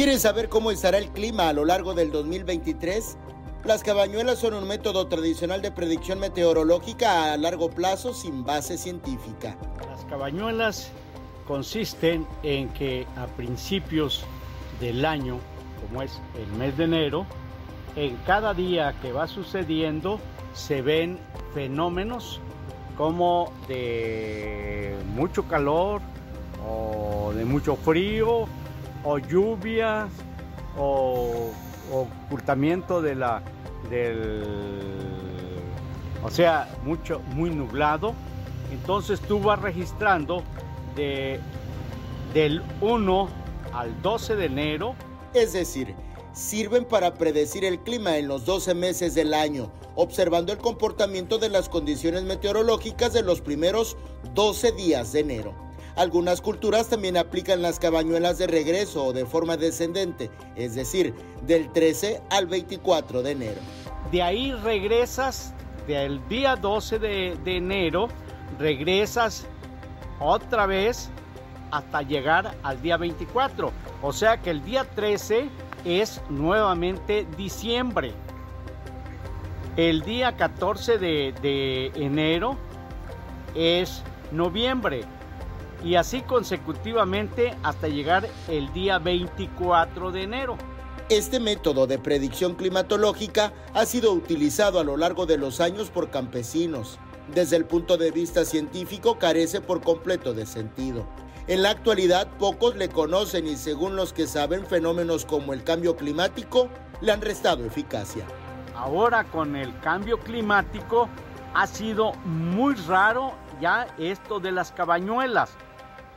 ¿Quieres saber cómo estará el clima a lo largo del 2023? Las cabañuelas son un método tradicional de predicción meteorológica a largo plazo sin base científica. Las cabañuelas consisten en que a principios del año, como es el mes de enero, en cada día que va sucediendo se ven fenómenos como de mucho calor o de mucho frío o lluvias o ocultamiento de la del o sea mucho muy nublado entonces tú vas registrando de del 1 al 12 de enero es decir sirven para predecir el clima en los 12 meses del año, observando el comportamiento de las condiciones meteorológicas de los primeros 12 días de enero. Algunas culturas también aplican las cabañuelas de regreso o de forma descendente, es decir, del 13 al 24 de enero. De ahí regresas del día 12 de, enero, regresas otra vez hasta llegar al día 24. O sea que el día 13 es nuevamente diciembre. El día 14 de, de enero es noviembre y así consecutivamente hasta llegar el día 24 de enero. Este método de predicción climatológica ha sido utilizado a lo largo de los años por campesinos. Desde el punto de vista científico carece por completo de sentido. En la actualidad pocos le conocen y según los que saben fenómenos como el cambio climático le han restado eficacia. Ahora con el cambio climático ha sido muy raro ya esto de las cabañuelas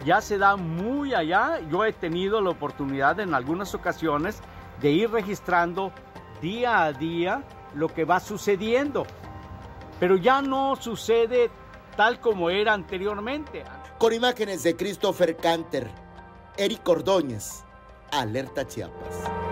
ya se da muy allá. Yo he tenido la oportunidad en algunas ocasiones de ir registrando día a día lo que va sucediendo. Pero ya no sucede tal como era anteriormente. Con imágenes de Christopher Canter, Eric Ordóñez, Alerta Chiapas.